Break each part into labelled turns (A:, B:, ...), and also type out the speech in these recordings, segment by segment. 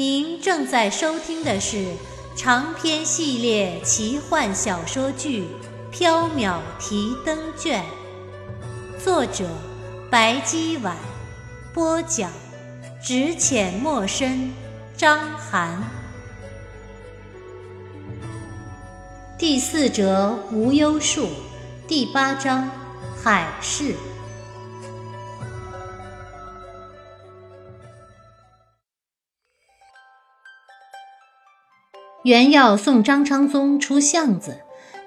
A: 您正在收听的是长篇系列奇幻小说剧《缥缈提灯卷》，作者白姬婉，播讲只浅墨深，张涵。第四折无忧树，第八章海市。袁耀送张昌宗出巷子，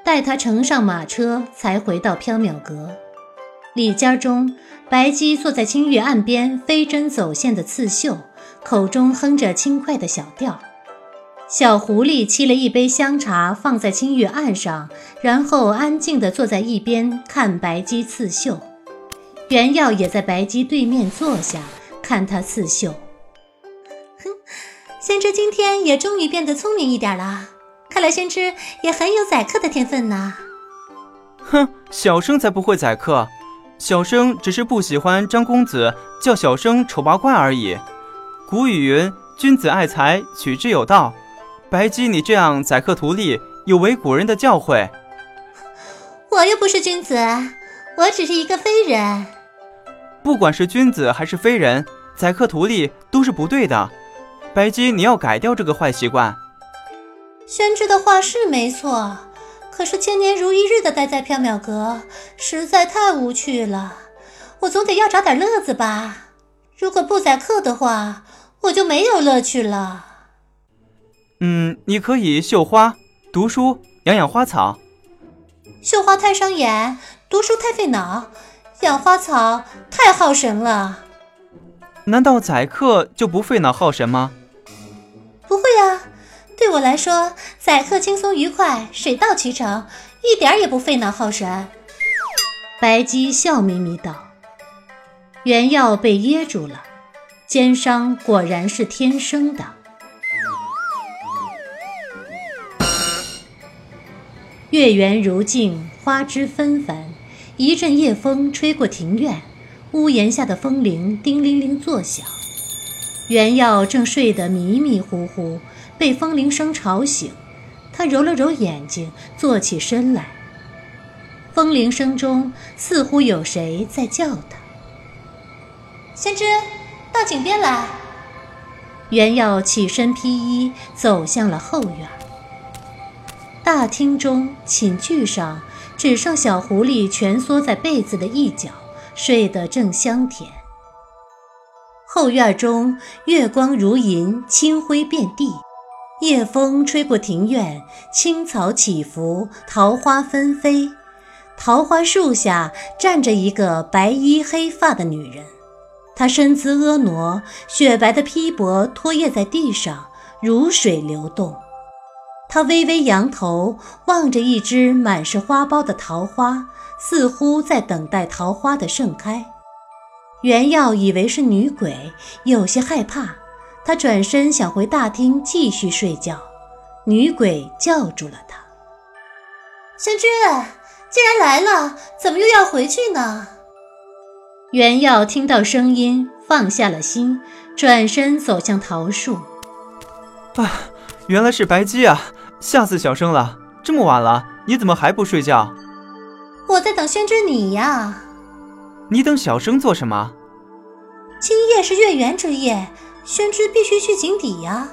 A: 带他乘上马车，才回到缥缈阁。里间中，白姬坐在清月岸边，飞针走线的刺绣，口中哼着轻快的小调。小狐狸沏了一杯香茶，放在清月岸上，然后安静地坐在一边看白姬刺绣。袁耀也在白姬对面坐下，看她刺绣。
B: 先知今天也终于变得聪明一点了，看来先知也很有宰客的天分呢。
C: 哼，小生才不会宰客，小生只是不喜欢张公子叫小生丑八怪而已。古语云：“君子爱财，取之有道。”白姬，你这样宰客图利，有违古人的教诲。
B: 我又不是君子，我只是一个非人。
C: 不管是君子还是非人，宰客图利都是不对的。白姬，你要改掉这个坏习惯。
B: 宣之的话是没错，可是千年如一日的待在缥缈阁，实在太无趣了。我总得要找点乐子吧。如果不宰客的话，我就没有乐趣了。
C: 嗯，你可以绣花、读书、养养花草。
B: 绣花太伤眼，读书太费脑，养花草太耗神了。
C: 难道宰客就不费脑耗神吗？
B: 对我来说，宰客轻松愉快，水到渠成，一点也不费脑耗神。
A: 白姬笑眯眯道：“原药被噎住了，奸商果然是天生的。”月圆如镜，花枝纷繁，一阵夜风吹过庭院，屋檐下的风铃叮铃铃作响。原耀正睡得迷迷糊糊，被风铃声吵醒。他揉了揉眼睛，坐起身来。风铃声中似乎有谁在叫他：“
B: 先知，到井边来。”
A: 袁耀起身披衣，走向了后院。大厅中，寝具上只剩小狐狸蜷缩在被子的一角，睡得正香甜。后院中，月光如银，清辉遍地。夜风吹过庭院，青草起伏，桃花纷飞。桃花树下站着一个白衣黑发的女人，她身姿婀娜，雪白的披帛拖曳在地上，如水流动。她微微扬头，望着一只满是花苞的桃花，似乎在等待桃花的盛开。袁耀以为是女鬼，有些害怕。他转身想回大厅继续睡觉，女鬼叫住了他：“
B: 宣君，既然来了，怎么又要回去呢？”
A: 袁耀听到声音，放下了心，转身走向桃树。
C: 啊，原来是白姬啊！吓死小生了！这么晚了，你怎么还不睡觉？
B: 我在等宣之你呀。
C: 你等小生做什么？
B: 今夜是月圆之夜，宣之必须去井底呀。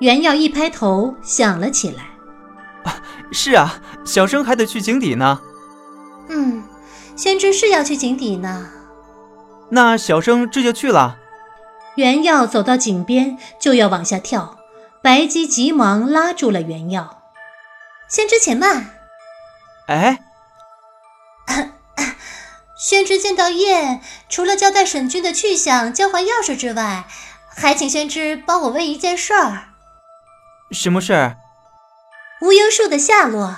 A: 袁耀一拍头，想了起来。
C: 啊，是啊，小生还得去井底呢。
B: 嗯，宣之是要去井底呢。
C: 那小生这就去了。
A: 袁耀走到井边，就要往下跳，白姬急忙拉住了袁耀。
B: 宣之且慢。
C: 哎。
B: 宣之见到燕，除了交代沈君的去向、交还钥匙之外，还请宣之帮我问一件事儿。
C: 什么事儿？
B: 无忧树的下落。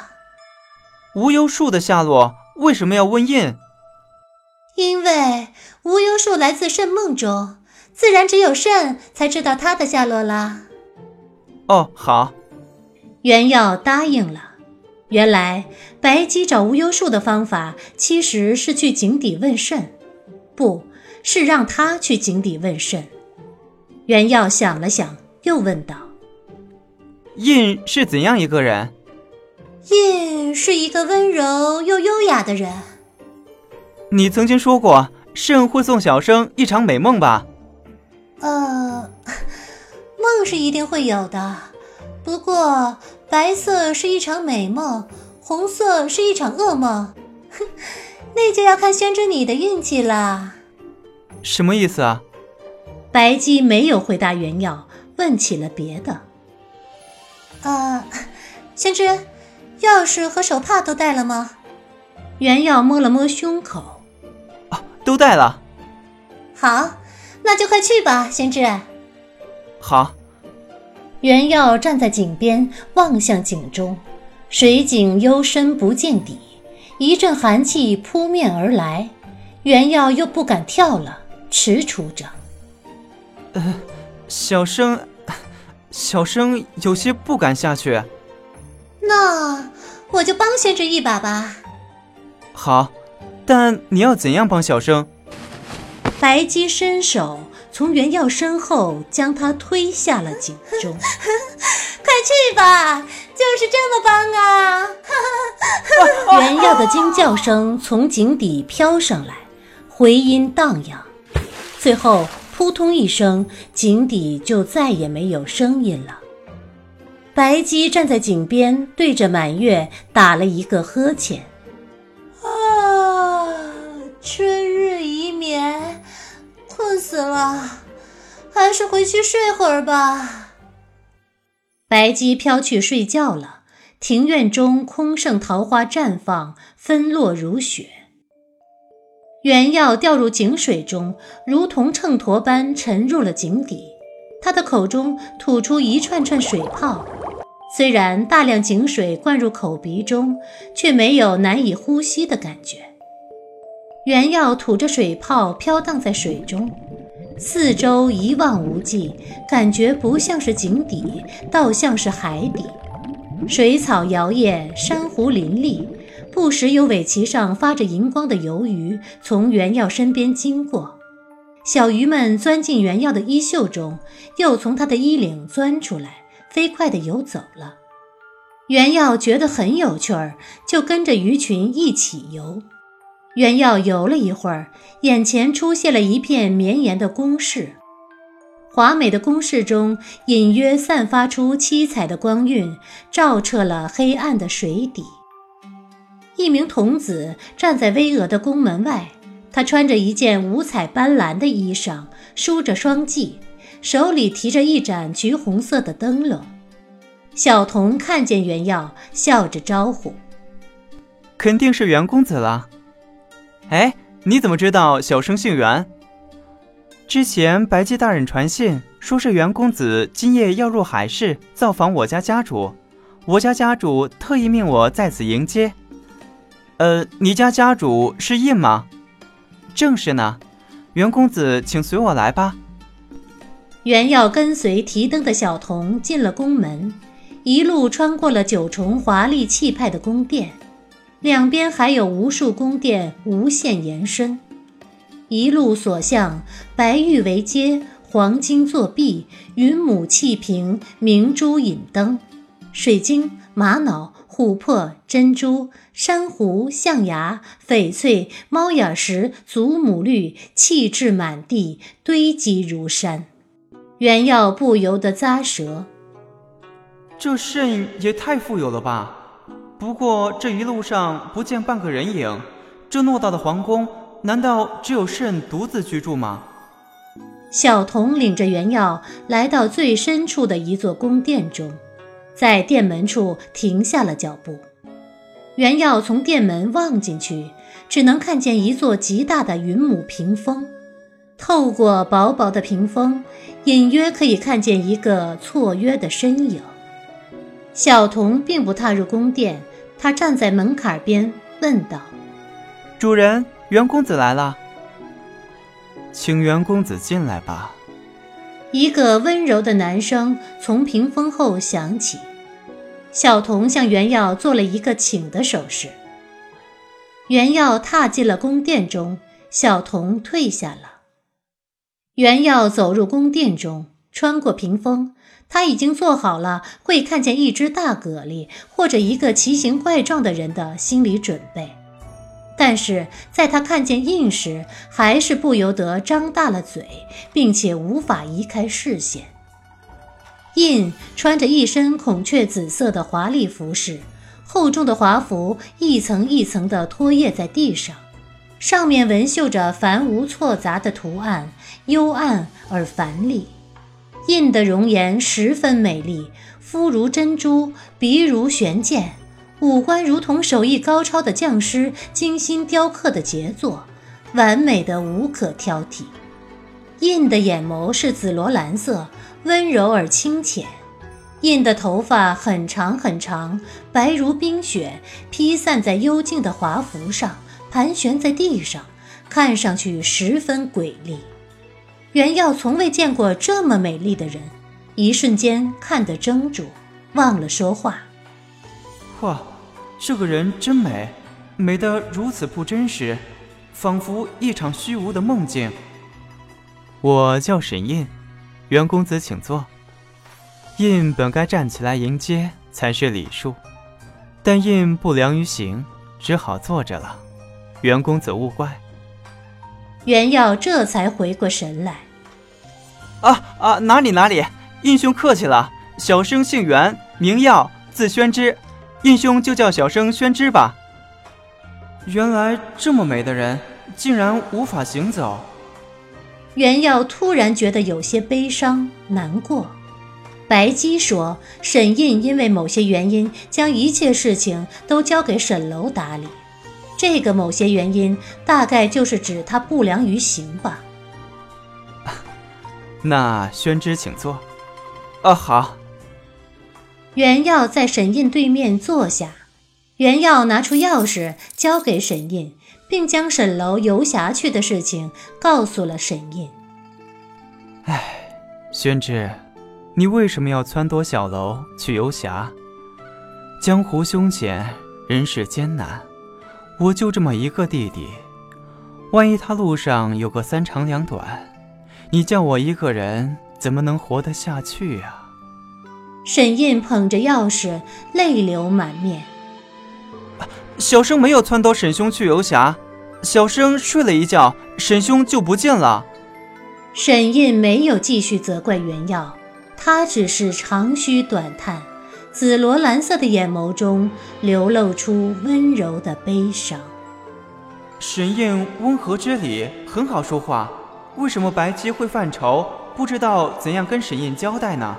C: 无忧树的下落为什么要问印？
B: 因为无忧树来自圣梦中，自然只有圣才知道它的下落啦。
C: 哦，好。
A: 原耀答应了。原来白姬找无忧树的方法，其实是去井底问肾，不是让他去井底问肾。袁耀想了想，又问道：“
C: 印是怎样一个人？”
B: 印是一个温柔又优雅的人。
C: 你曾经说过，肾会送小生一场美梦吧？
B: 呃，梦是一定会有的，不过白色是一场美梦，红色是一场噩梦，哼，那就要看宣之你的运气了。
C: 什么意思啊？
A: 白姬没有回答原耀，问起了别的。
B: 呃，宣之。钥匙和手帕都带了吗？
A: 原耀摸了摸胸口，
C: 啊，都带了。
B: 好，那就快去吧，先知。
C: 好。
A: 原耀站在井边，望向井中，水井幽深不见底，一阵寒气扑面而来，袁耀又不敢跳了，踟蹰着。
C: 呃，小生，小生有些不敢下去。
B: 那我就帮先知一把吧。
C: 好，但你要怎样帮小生？
A: 白姬伸手从原耀身后将他推下了井中。
B: 快去吧，就是这么帮啊！
A: 原耀的惊叫声从井底飘上来，回音荡漾，最后扑通一声，井底就再也没有声音了。白姬站在井边，对着满月打了一个呵欠。
B: 啊，春日已眠，困死了，还是回去睡会儿吧。
A: 白姬飘去睡觉了。庭院中空剩桃花绽放，纷落如雪。原药掉入井水中，如同秤砣般沉入了井底。他的口中吐出一串串水泡。虽然大量井水灌入口鼻中，却没有难以呼吸的感觉。原耀吐着水泡飘荡在水中，四周一望无际，感觉不像是井底，倒像是海底。水草摇曳，珊瑚林立，不时有尾鳍上发着荧光的游鱼从原耀身边经过。小鱼们钻进原耀的衣袖中，又从他的衣领钻出来。飞快地游走了，原耀觉得很有趣儿，就跟着鱼群一起游。袁耀游了一会儿，眼前出现了一片绵延的宫室，华美的宫室中隐约散发出七彩的光晕，照彻了黑暗的水底。一名童子站在巍峨的宫门外，他穿着一件五彩斑斓的衣裳，梳着双髻。手里提着一盏橘红色的灯笼，小童看见袁耀，笑着招呼：“
C: 肯定是袁公子了。”“哎，你怎么知道小生姓袁？”“之前白姬大人传信，说是袁公子今夜要入海市造访我家家主，我家家主特意命我在此迎接。”“呃，你家家主是印吗？”“正是呢。”“袁公子，请随我来吧。”
A: 原耀跟随提灯的小童进了宫门，一路穿过了九重华丽气派的宫殿，两边还有无数宫殿无限延伸。一路所向，白玉为阶，黄金作壁，云母气瓶，明珠引灯，水晶、玛瑙、琥珀、珍珠、珊瑚、象牙、翡翠、猫眼石、祖母绿，气质满地，堆积如山。原耀不由得咂舌，
C: 这肾也太富有了吧！不过这一路上不见半个人影，这偌大的皇宫，难道只有肾独自居住吗？
A: 小童领着原耀来到最深处的一座宫殿中，在殿门处停下了脚步。原耀从殿门望进去，只能看见一座极大的云母屏风。透过薄薄的屏风，隐约可以看见一个错约的身影。小童并不踏入宫殿，他站在门槛边问道：“
C: 主人，袁公子来了，请袁公子进来吧。”
A: 一个温柔的男声从屏风后响起。小童向袁耀做了一个请的手势。袁耀踏进了宫殿中，小童退下了。袁耀走入宫殿中，穿过屏风。他已经做好了会看见一只大蛤蜊或者一个奇形怪状的人的心理准备，但是在他看见印时，还是不由得张大了嘴，并且无法移开视线。印穿着一身孔雀紫色的华丽服饰，厚重的华服一层一层地拖曳在地上，上面纹绣着繁无错杂的图案，幽暗而繁丽。印的容颜十分美丽，肤如珍珠，鼻如悬剑，五官如同手艺高超的匠师精心雕刻的杰作，完美的无可挑剔。印的眼眸是紫罗兰色，温柔而清浅。印的头发很长很长，白如冰雪，披散在幽静的华服上，盘旋在地上，看上去十分诡丽。袁耀从未见过这么美丽的人，一瞬间看得怔住，忘了说话。
C: 哇，这个人真美，美得如此不真实，仿佛一场虚无的梦境。我叫沈印，袁公子请坐。印本该站起来迎接才是礼数，但印不良于行，只好坐着了。袁公子勿怪。
A: 袁耀这才回过神来，
C: 啊啊，哪里哪里，印兄客气了。小生姓袁，名耀，字宣之，印兄就叫小生宣之吧。原来这么美的人，竟然无法行走。
A: 袁耀突然觉得有些悲伤难过。白姬说，沈印因为某些原因，将一切事情都交给沈楼打理。这个某些原因，大概就是指他不良于行吧。
C: 那宣之请坐。哦，好。
A: 袁耀在沈印对面坐下，袁耀拿出钥匙交给沈印，并将沈楼游侠去的事情告诉了沈印。
C: 哎，宣之，你为什么要撺掇小楼去游侠？江湖凶险，人世艰难。我就这么一个弟弟，万一他路上有个三长两短，你叫我一个人怎么能活得下去呀？
A: 沈印捧着钥匙，泪流满面。
C: 小生没有撺掇沈兄去游侠，小生睡了一觉，沈兄就不见了。
A: 沈印没有继续责怪袁耀，他只是长吁短叹。紫罗兰色的眼眸中流露出温柔的悲伤。
C: 沈印温和之礼，很好说话。为什么白姬会犯愁？不知道怎样跟沈燕交代呢？